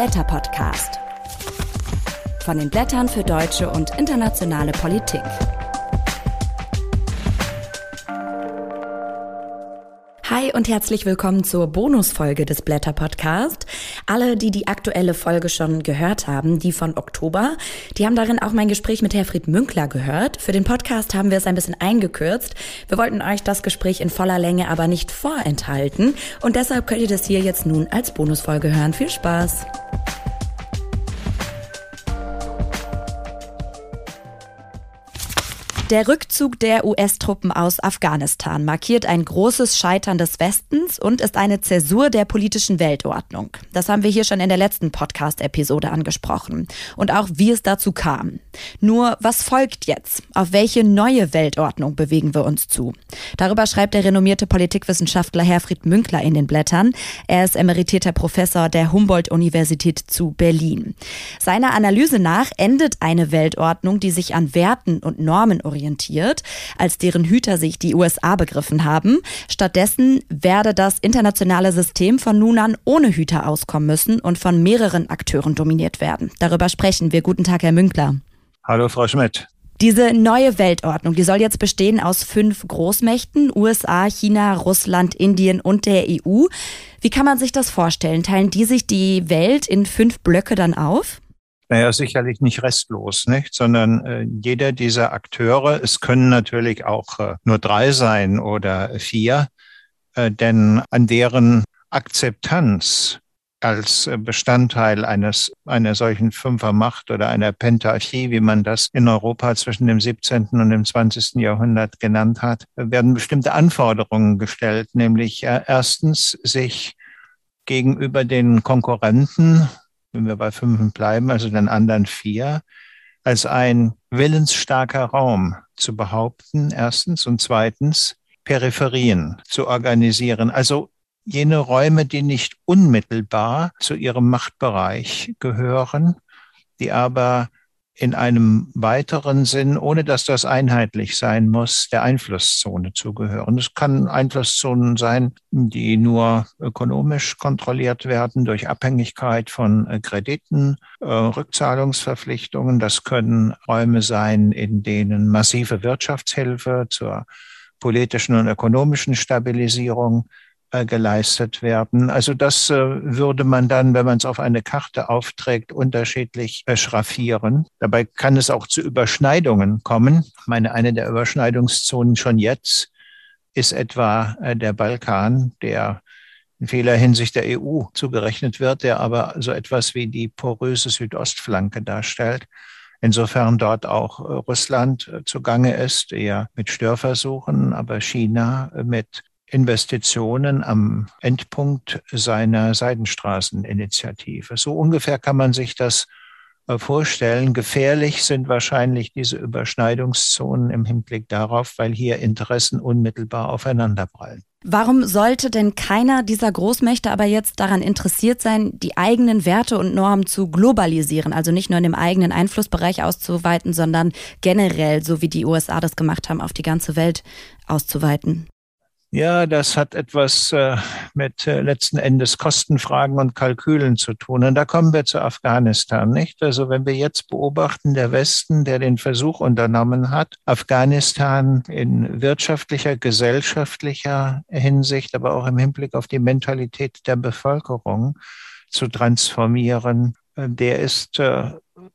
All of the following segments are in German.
Blätter Podcast. Von den Blättern für deutsche und internationale Politik. Hi und herzlich willkommen zur Bonusfolge des Blätter Podcast. Alle, die die aktuelle Folge schon gehört haben, die von Oktober, die haben darin auch mein Gespräch mit Herfried Münkler gehört. Für den Podcast haben wir es ein bisschen eingekürzt. Wir wollten euch das Gespräch in voller Länge aber nicht vorenthalten und deshalb könnt ihr das hier jetzt nun als Bonusfolge hören. Viel Spaß! Der Rückzug der US-Truppen aus Afghanistan markiert ein großes Scheitern des Westens und ist eine Zäsur der politischen Weltordnung. Das haben wir hier schon in der letzten Podcast-Episode angesprochen. Und auch wie es dazu kam. Nur, was folgt jetzt? Auf welche neue Weltordnung bewegen wir uns zu? Darüber schreibt der renommierte Politikwissenschaftler Herfried Münkler in den Blättern. Er ist emeritierter Professor der Humboldt-Universität zu Berlin. Seiner Analyse nach endet eine Weltordnung, die sich an Werten und Normen orientiert orientiert, als deren Hüter sich die USA begriffen haben. Stattdessen werde das internationale System von nun an ohne Hüter auskommen müssen und von mehreren Akteuren dominiert werden. Darüber sprechen wir. Guten Tag, Herr Münkler. Hallo, Frau Schmidt. Diese neue Weltordnung, die soll jetzt bestehen aus fünf Großmächten, USA, China, Russland, Indien und der EU. Wie kann man sich das vorstellen? Teilen die sich die Welt in fünf Blöcke dann auf? Naja, sicherlich nicht restlos, nicht? Sondern äh, jeder dieser Akteure, es können natürlich auch äh, nur drei sein oder vier, äh, denn an deren Akzeptanz als äh, Bestandteil eines einer solchen Fünfermacht oder einer Pentarchie, wie man das in Europa zwischen dem 17. und dem 20. Jahrhundert genannt hat, werden bestimmte Anforderungen gestellt, nämlich äh, erstens sich gegenüber den Konkurrenten wenn wir bei fünf bleiben, also den anderen vier, als ein willensstarker Raum zu behaupten, erstens, und zweitens Peripherien zu organisieren, also jene Räume, die nicht unmittelbar zu ihrem Machtbereich gehören, die aber in einem weiteren Sinn, ohne dass das einheitlich sein muss, der Einflusszone zugehören. Es kann Einflusszonen sein, die nur ökonomisch kontrolliert werden durch Abhängigkeit von äh, Krediten, äh, Rückzahlungsverpflichtungen. Das können Räume sein, in denen massive Wirtschaftshilfe zur politischen und ökonomischen Stabilisierung äh, geleistet werden. Also das äh, würde man dann, wenn man es auf eine Karte aufträgt, unterschiedlich äh, schraffieren. Dabei kann es auch zu Überschneidungen kommen. Ich meine, eine der Überschneidungszonen schon jetzt ist etwa der Balkan, der in vieler Hinsicht der EU zugerechnet wird, der aber so etwas wie die poröse Südostflanke darstellt. Insofern dort auch Russland zugange ist, eher mit Störversuchen, aber China mit Investitionen am Endpunkt seiner Seidenstraßeninitiative. So ungefähr kann man sich das äh, vorstellen. Gefährlich sind wahrscheinlich diese Überschneidungszonen im Hinblick darauf, weil hier Interessen unmittelbar aufeinanderprallen. Warum sollte denn keiner dieser Großmächte aber jetzt daran interessiert sein, die eigenen Werte und Normen zu globalisieren, also nicht nur in dem eigenen Einflussbereich auszuweiten, sondern generell, so wie die USA das gemacht haben, auf die ganze Welt auszuweiten? Ja, das hat etwas äh, mit äh, letzten Endes Kostenfragen und Kalkülen zu tun. Und da kommen wir zu Afghanistan, nicht? Also wenn wir jetzt beobachten, der Westen, der den Versuch unternommen hat, Afghanistan in wirtschaftlicher, gesellschaftlicher Hinsicht, aber auch im Hinblick auf die Mentalität der Bevölkerung zu transformieren, äh, der ist äh,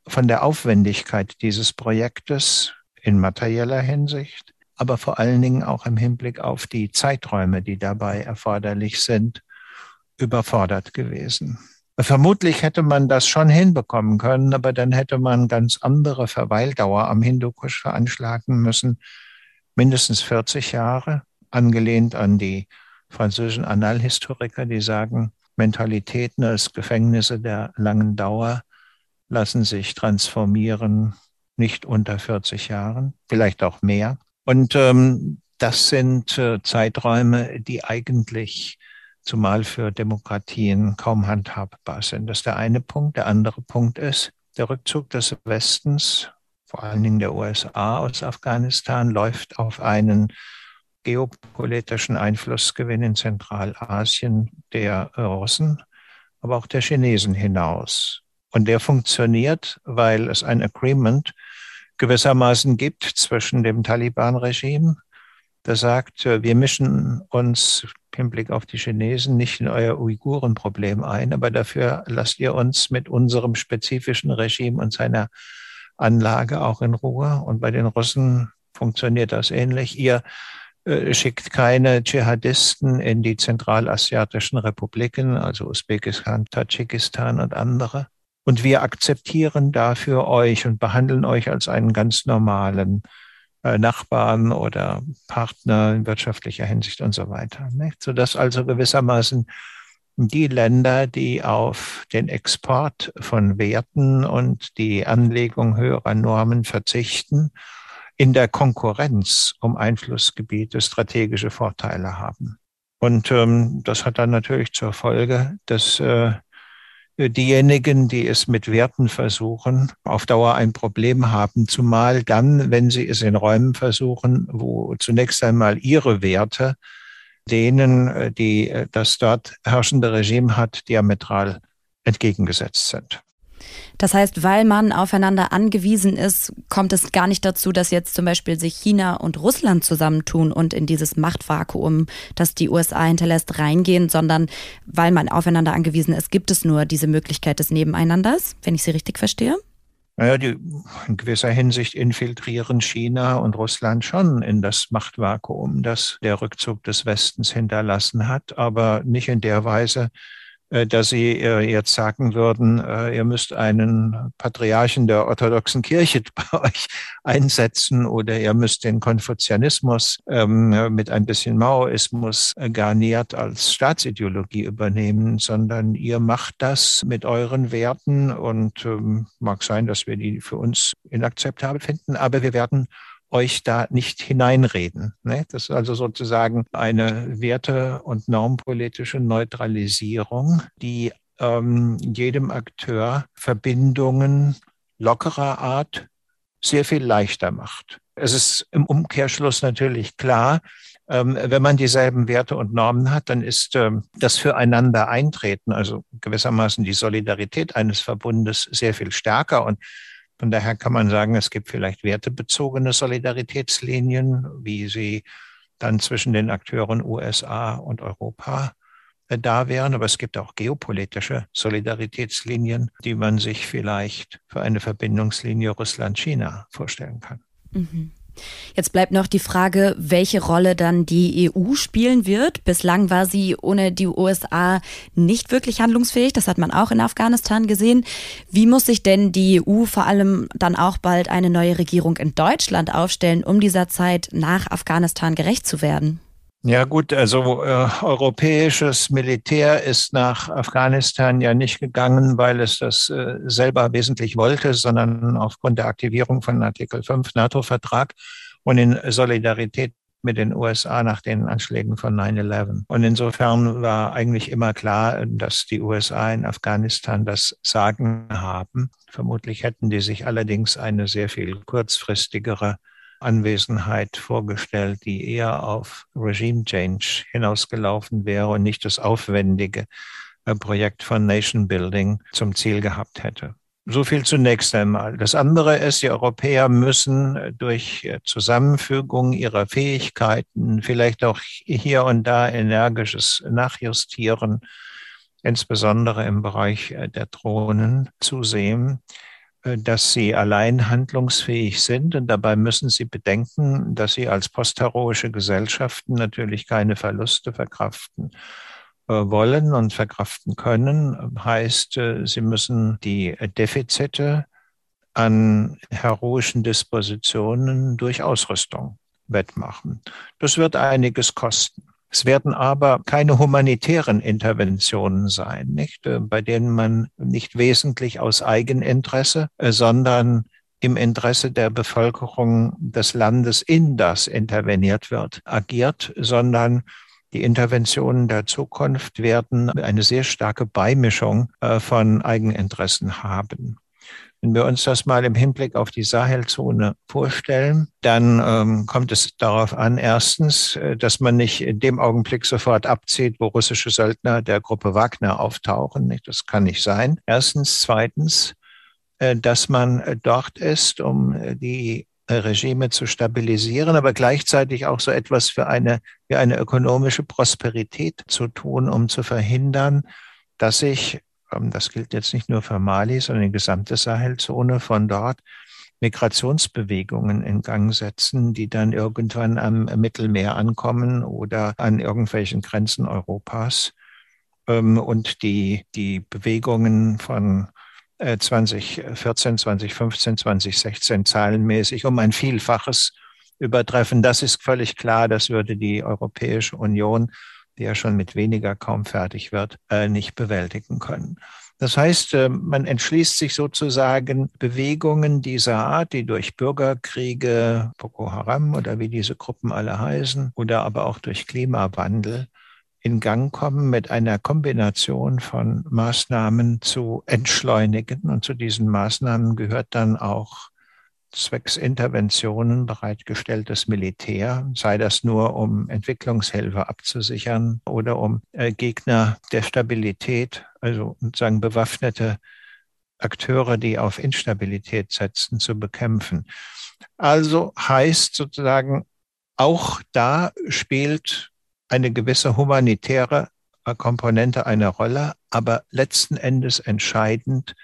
von der Aufwendigkeit dieses Projektes in materieller Hinsicht aber vor allen Dingen auch im Hinblick auf die Zeiträume, die dabei erforderlich sind, überfordert gewesen. Vermutlich hätte man das schon hinbekommen können, aber dann hätte man ganz andere Verweildauer am Hindukusch veranschlagen müssen, mindestens 40 Jahre, angelehnt an die französischen Annalhistoriker, die sagen, Mentalitäten als Gefängnisse der langen Dauer lassen sich transformieren, nicht unter 40 Jahren, vielleicht auch mehr. Und ähm, das sind äh, Zeiträume, die eigentlich zumal für Demokratien kaum handhabbar sind. Das ist der eine Punkt. Der andere Punkt ist, der Rückzug des Westens, vor allen Dingen der USA aus Afghanistan, läuft auf einen geopolitischen Einflussgewinn in Zentralasien der Russen aber auch der Chinesen hinaus. Und der funktioniert, weil es ein Agreement gewissermaßen gibt zwischen dem Taliban-Regime, das sagt, äh, wir mischen uns im Blick auf die Chinesen nicht in euer Uiguren-Problem ein, aber dafür lasst ihr uns mit unserem spezifischen Regime und seiner Anlage auch in Ruhe. Und bei den Russen funktioniert das ähnlich. Ihr äh, schickt keine Dschihadisten in die zentralasiatischen Republiken, also Usbekistan, Tadschikistan und andere. Und wir akzeptieren dafür euch und behandeln euch als einen ganz normalen äh, Nachbarn oder Partner in wirtschaftlicher Hinsicht und so weiter. Nicht? Sodass also gewissermaßen die Länder, die auf den Export von Werten und die Anlegung höherer Normen verzichten, in der Konkurrenz um Einflussgebiete strategische Vorteile haben. Und ähm, das hat dann natürlich zur Folge, dass äh, diejenigen, die es mit Werten versuchen, auf Dauer ein Problem haben, zumal dann, wenn sie es in Räumen versuchen, wo zunächst einmal ihre Werte denen, äh, die äh, das dort herrschende Regime hat, diametral entgegengesetzt sind. Das heißt, weil man aufeinander angewiesen ist, kommt es gar nicht dazu, dass jetzt zum Beispiel sich China und Russland zusammentun und in dieses Machtvakuum, das die USA hinterlässt, reingehen, sondern weil man aufeinander angewiesen ist, gibt es nur diese Möglichkeit des Nebeneinanders, wenn ich Sie richtig verstehe? Naja, die in gewisser Hinsicht infiltrieren China und Russland schon in das Machtvakuum, das der Rückzug des Westens hinterlassen hat, aber nicht in der Weise, dass Sie äh, jetzt sagen würden, äh, ihr müsst einen Patriarchen der orthodoxen Kirche bei euch einsetzen oder ihr müsst den Konfuzianismus ähm, mit ein bisschen Maoismus garniert als Staatsideologie übernehmen, sondern ihr macht das mit euren Werten und ähm, mag sein, dass wir die für uns inakzeptabel finden, aber wir werden euch da nicht hineinreden. Ne? Das ist also sozusagen eine werte- und normpolitische Neutralisierung, die ähm, jedem Akteur Verbindungen lockerer Art sehr viel leichter macht. Es ist im Umkehrschluss natürlich klar, ähm, wenn man dieselben Werte und Normen hat, dann ist ähm, das Füreinander eintreten, also gewissermaßen die Solidarität eines Verbundes sehr viel stärker und von daher kann man sagen, es gibt vielleicht wertebezogene Solidaritätslinien, wie sie dann zwischen den Akteuren USA und Europa äh, da wären. Aber es gibt auch geopolitische Solidaritätslinien, die man sich vielleicht für eine Verbindungslinie Russland-China vorstellen kann. Mhm. Jetzt bleibt noch die Frage, welche Rolle dann die EU spielen wird. Bislang war sie ohne die USA nicht wirklich handlungsfähig. Das hat man auch in Afghanistan gesehen. Wie muss sich denn die EU vor allem dann auch bald eine neue Regierung in Deutschland aufstellen, um dieser Zeit nach Afghanistan gerecht zu werden? Ja gut, also äh, europäisches Militär ist nach Afghanistan ja nicht gegangen, weil es das äh, selber wesentlich wollte, sondern aufgrund der Aktivierung von Artikel 5 NATO-Vertrag und in Solidarität mit den USA nach den Anschlägen von 9-11. Und insofern war eigentlich immer klar, dass die USA in Afghanistan das Sagen haben. Vermutlich hätten die sich allerdings eine sehr viel kurzfristigere Anwesenheit vorgestellt, die eher auf Regime Change hinausgelaufen wäre und nicht das aufwendige äh, Projekt von Nation Building zum Ziel gehabt hätte. So viel zunächst einmal. Das andere ist, die Europäer müssen äh, durch äh, Zusammenfügung ihrer Fähigkeiten, vielleicht auch hier und da energisches Nachjustieren, insbesondere im Bereich der Drohnen, zusehen, dass sie allein handlungsfähig sind. Und dabei müssen sie bedenken, dass sie als postheroische Gesellschaften natürlich keine Verluste verkraften äh, wollen und verkraften können. Heißt, äh, sie müssen die Defizite an heroischen Dispositionen durch Ausrüstung wettmachen. Das wird einiges kosten. Es werden aber keine humanitären Interventionen sein, nicht, äh, bei denen man nicht wesentlich aus Eigeninteresse, äh, sondern im Interesse der Bevölkerung des Landes, in das interveniert wird, agiert, sondern die Interventionen der Zukunft werden eine sehr starke Beimischung äh, von Eigeninteressen haben. Wenn wir uns das mal im Hinblick auf die Sahelzone vorstellen, dann ähm, kommt es darauf an, erstens, äh, dass man nicht in dem Augenblick sofort abzieht, wo russische Söldner der Gruppe Wagner auftauchen. Das kann nicht sein. Erstens. Zweitens, äh, dass man äh, dort ist, um die Regime zu stabilisieren, aber gleichzeitig auch so etwas für eine, für eine ökonomische Prosperität zu tun, um zu verhindern, dass sich das gilt jetzt nicht nur für Mali, sondern die gesamte Sahelzone von dort, Migrationsbewegungen in Gang setzen, die dann irgendwann am Mittelmeer ankommen oder an irgendwelchen Grenzen Europas. Ähm, und die, die Bewegungen von 2014, 2015, 2016 zahlenmäßig um ein Vielfaches übertreffen. Das ist völlig klar. Das würde die Europäische Union ja schon mit weniger kaum fertig wird, äh, nicht bewältigen können. Das heißt, äh, man entschließt sich sozusagen Bewegungen dieser Art, die durch Bürgerkriege, Boko Haram oder wie diese Gruppen alle heißen, oder aber auch durch Klimawandel in Gang kommen, mit einer Kombination von Maßnahmen zu entschleunigen. Und zu diesen Maßnahmen gehört dann auch zwecks Interventionen bereitgestelltes Militär, sei das nur um Entwicklungshilfe abzusichern oder um äh, Gegner der Stabilität, also sozusagen bewaffnete Akteure, die auf Instabilität setzen, zu bekämpfen. Also heißt sozusagen, auch da spielt eine gewisse humanitäre Komponente eine Rolle, aber letzten Endes entscheidend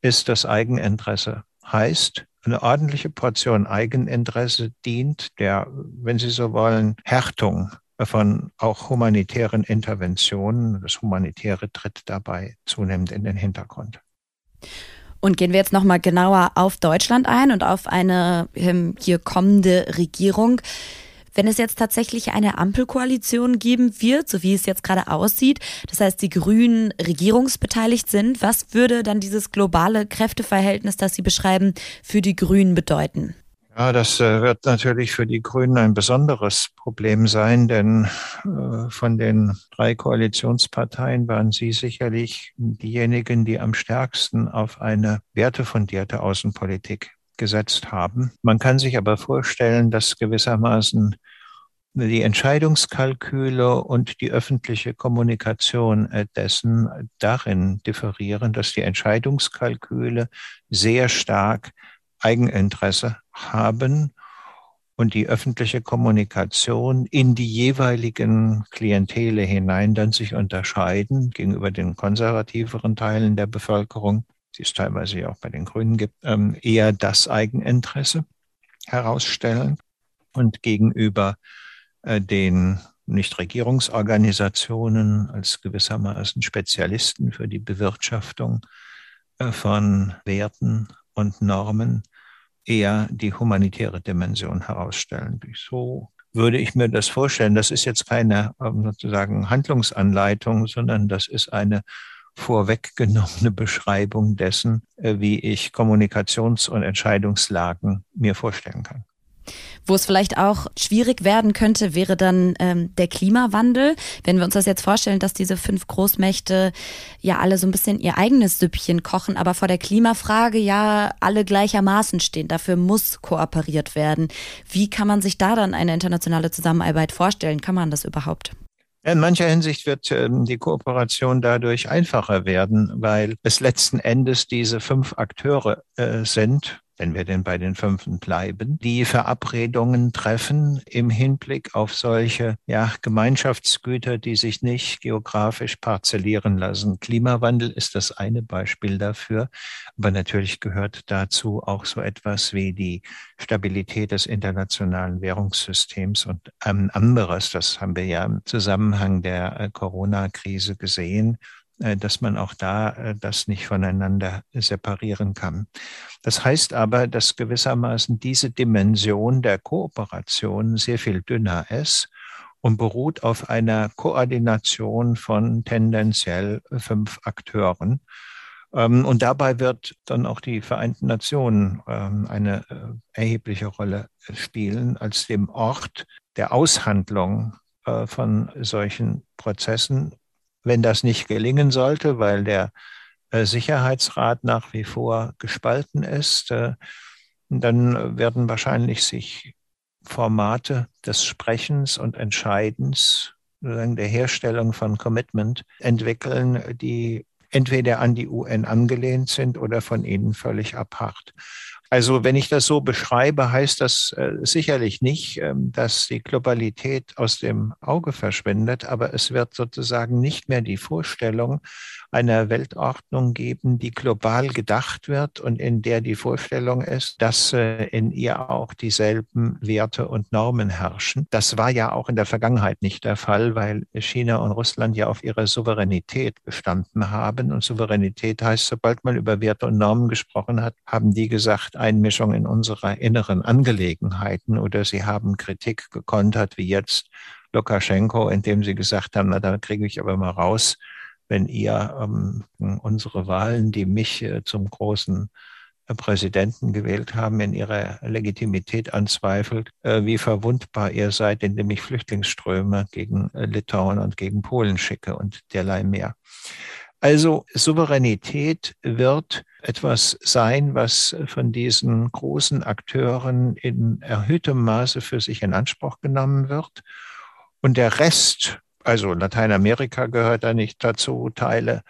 ist das Eigeninteresse. Heißt, eine ordentliche Portion Eigeninteresse dient der, wenn Sie so wollen, Härtung von auch humanitären Interventionen. Das Humanitäre tritt dabei zunehmend in den Hintergrund. Und gehen wir jetzt nochmal genauer auf Deutschland ein und auf eine ähm, hier kommende Regierung. Wenn es jetzt tatsächlich eine Ampelkoalition geben wird, so wie es jetzt gerade aussieht, das heißt, die Grünen regierungsbeteiligt sind, was würde dann dieses globale Kräfteverhältnis, das Sie beschreiben, für die Grünen bedeuten? Ja, das äh, wird natürlich für die Grünen ein besonderes Problem sein, denn äh, von den drei Koalitionsparteien waren sie sicherlich diejenigen, die am stärksten auf eine wertefundierte Außenpolitik gesetzt haben. Man kann sich aber vorstellen, dass gewissermaßen die Entscheidungskalküle und die öffentliche Kommunikation äh, dessen darin differieren, dass die Entscheidungskalküle sehr stark Eigeninteresse haben und die öffentliche Kommunikation in die jeweiligen Klientele hinein dann sich unterscheiden gegenüber den konservativeren Teilen der Bevölkerung die es teilweise ja auch bei den Grünen gibt, ähm, eher das Eigeninteresse herausstellen und gegenüber äh, den Nichtregierungsorganisationen als gewissermaßen Spezialisten für die Bewirtschaftung äh, von Werten und Normen eher die humanitäre Dimension herausstellen. So würde ich mir das vorstellen. Das ist jetzt keine ähm, sozusagen Handlungsanleitung, sondern das ist eine vorweggenommene Beschreibung dessen, äh, wie ich Kommunikations- und Entscheidungslagen mir vorstellen kann. Wo es vielleicht auch schwierig werden könnte, wäre dann ähm, der Klimawandel. Wenn wir uns das jetzt vorstellen, dass diese fünf Großmächte ja alle so ein bisschen ihr eigenes Süppchen kochen, aber vor der Klimafrage ja alle gleichermaßen stehen. Dafür muss kooperiert werden. Wie kann man sich da dann eine internationale Zusammenarbeit vorstellen? Kann man das überhaupt? In mancher Hinsicht wird ähm, die Kooperation dadurch einfacher werden, weil es letzten Endes diese fünf Akteure äh, sind, wenn wir denn bei den Fünfen bleiben, die Verabredungen treffen im Hinblick auf solche ja, Gemeinschaftsgüter, die sich nicht geografisch parzellieren lassen. Klimawandel ist das eine Beispiel dafür, aber natürlich gehört dazu auch so etwas wie die Stabilität des internationalen Währungssystems und ähm, anderes. Das haben wir ja im Zusammenhang der äh, Corona-Krise gesehen dass man auch da äh, das nicht voneinander separieren kann. Das heißt aber, dass gewissermaßen diese Dimension der Kooperation sehr viel dünner ist und beruht auf einer Koordination von tendenziell fünf Akteuren. Ähm, und dabei wird dann auch die Vereinten Nationen ähm, eine äh, erhebliche Rolle spielen als dem Ort der Aushandlung von solchen Prozessen wenn das nicht gelingen sollte, weil der Sicherheitsrat nach wie vor gespalten ist, dann werden wahrscheinlich sich Formate des Sprechens und Entscheidens, der Herstellung von Commitment entwickeln, die entweder an die UN angelehnt sind oder von ihnen völlig abhakt. Also wenn ich das so beschreibe, heißt das äh, sicherlich nicht, ähm, dass die Globalität aus dem Auge verschwindet, aber es wird sozusagen nicht mehr die Vorstellung einer Weltordnung geben, die global gedacht wird und in der die Vorstellung ist, dass äh, in ihr auch dieselben Werte und Normen herrschen. Das war ja auch in der Vergangenheit nicht der Fall, weil China und Russland ja auf ihre Souveränität bestanden haben. Und Souveränität heißt, sobald man über Werte und Normen gesprochen hat, haben die gesagt, Einmischung in unsere inneren Angelegenheiten oder sie haben Kritik gekontert, wie jetzt Lukaschenko, indem sie gesagt haben, na, da kriege ich aber mal raus, wenn ihr ähm, unsere Wahlen, die mich äh, zum großen äh, Präsidenten gewählt haben, in ihrer Legitimität anzweifelt, äh, wie verwundbar ihr seid, indem ich Flüchtlingsströme gegen äh, Litauen und gegen Polen schicke und derlei mehr. Also Souveränität wird etwas sein, was von diesen großen Akteuren in erhöhtem Maße für sich in Anspruch genommen wird. Und der Rest also Lateinamerika gehört da nicht dazu, Teile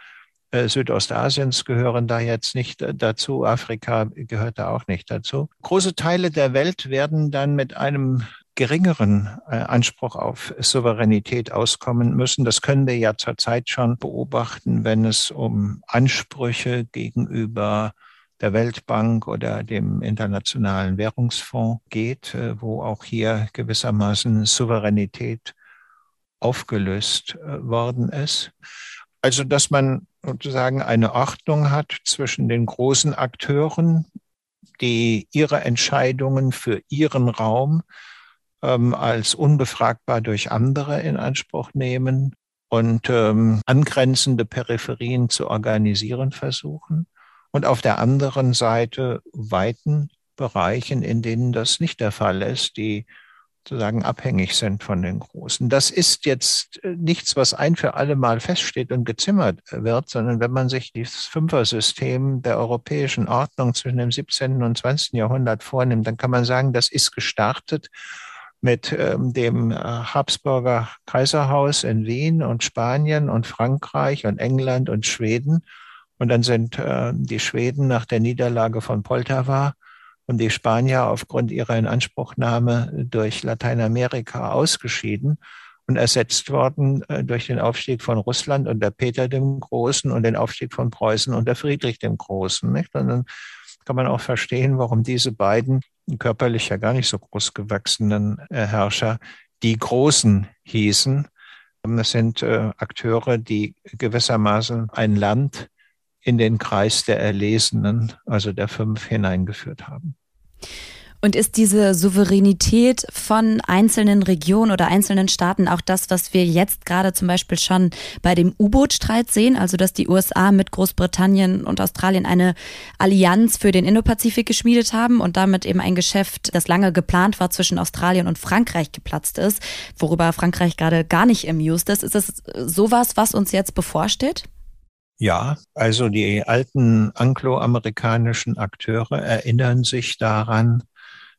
äh, Südostasiens gehören da jetzt nicht äh, dazu, Afrika gehört da auch nicht dazu. Große Teile der Welt werden dann mit einem geringeren äh, Anspruch auf Souveränität auskommen müssen. Das können wir ja zurzeit schon beobachten, wenn es um Ansprüche gegenüber der Weltbank oder dem Internationalen Währungsfonds geht, wo auch hier gewissermaßen Souveränität aufgelöst äh, worden ist. Also, dass man sozusagen eine Ordnung hat zwischen den großen Akteuren, die ihre Entscheidungen für ihren Raum ähm, als unbefragbar durch andere in Anspruch nehmen und ähm, angrenzende Peripherien zu organisieren versuchen. Und auf der anderen Seite weiten Bereichen, in denen das nicht der Fall ist, die sozusagen abhängig sind von den Großen. Das ist jetzt äh, nichts, was ein für alle Mal feststeht und gezimmert wird, sondern wenn man sich dieses Fünfer-System der europäischen Ordnung zwischen dem 17. und 20. Jahrhundert vornimmt, dann kann man sagen, das ist gestartet mit ähm, dem äh, Habsburger Kaiserhaus in Wien und Spanien und Frankreich und England und Schweden. Und dann sind äh, die Schweden nach der Niederlage von Poltawa und die Spanier aufgrund ihrer Inanspruchnahme durch Lateinamerika ausgeschieden und ersetzt worden äh, durch den Aufstieg von Russland unter Peter dem Großen und den Aufstieg von Preußen unter Friedrich dem Großen. Nicht? Und dann kann man auch verstehen, warum diese beiden körperlich ja gar nicht so groß gewachsenen äh, Herrscher die Großen hießen. Das sind äh, Akteure, die gewissermaßen ein Land in den Kreis der Erlesenen, also der fünf, hineingeführt haben. Und ist diese Souveränität von einzelnen Regionen oder einzelnen Staaten auch das, was wir jetzt gerade zum Beispiel schon bei dem U-Boot-Streit sehen? Also, dass die USA mit Großbritannien und Australien eine Allianz für den Indopazifik geschmiedet haben und damit eben ein Geschäft, das lange geplant war, zwischen Australien und Frankreich geplatzt ist, worüber Frankreich gerade gar nicht im Used ist. Ist es sowas, was uns jetzt bevorsteht? Ja, also die alten angloamerikanischen Akteure erinnern sich daran,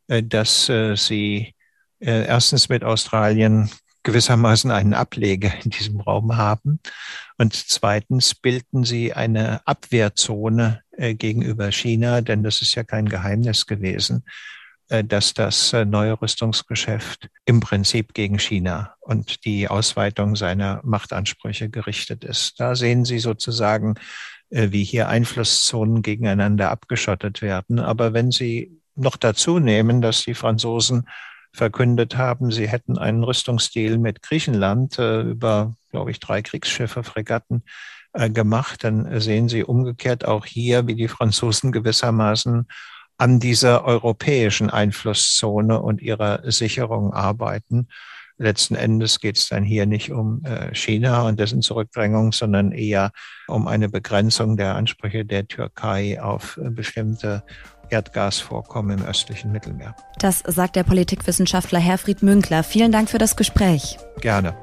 dass äh, sie äh, erstens mit Australien gewissermaßen einen Ableger in diesem Raum haben und zweitens bilden sie eine Abwehrzone gegenüber China, denn das ist ja kein Geheimnis gewesen, äh, dass das äh, neue Rüstungsgeschäft im Prinzip gegen China und die Ausweitung seiner Machtansprüche gerichtet ist. Da sehen Sie sozusagen, äh, wie hier Einflusszonen gegeneinander abgeschottet werden. Aber wenn Sie noch dazu nehmen, dass die Franzosen verkündet haben, sie hätten einen Rüstungsdeal mit Griechenland über, glaube ich, drei Kriegsschiffe, Fregatten gemacht, dann sehen Sie umgekehrt auch hier, wie die Franzosen gewissermaßen an dieser europäischen Einflusszone und ihrer Sicherung arbeiten. Letzten Endes geht es dann hier nicht um äh, China und dessen Zurückdrängung, sondern eher um eine Begrenzung der Ansprüche der Türkei auf äh, bestimmte Erdgasvorkommen im östlichen Mittelmeer. Das sagt der Politikwissenschaftler Herfried Münkler. Vielen Dank für das Gespräch. Gerne.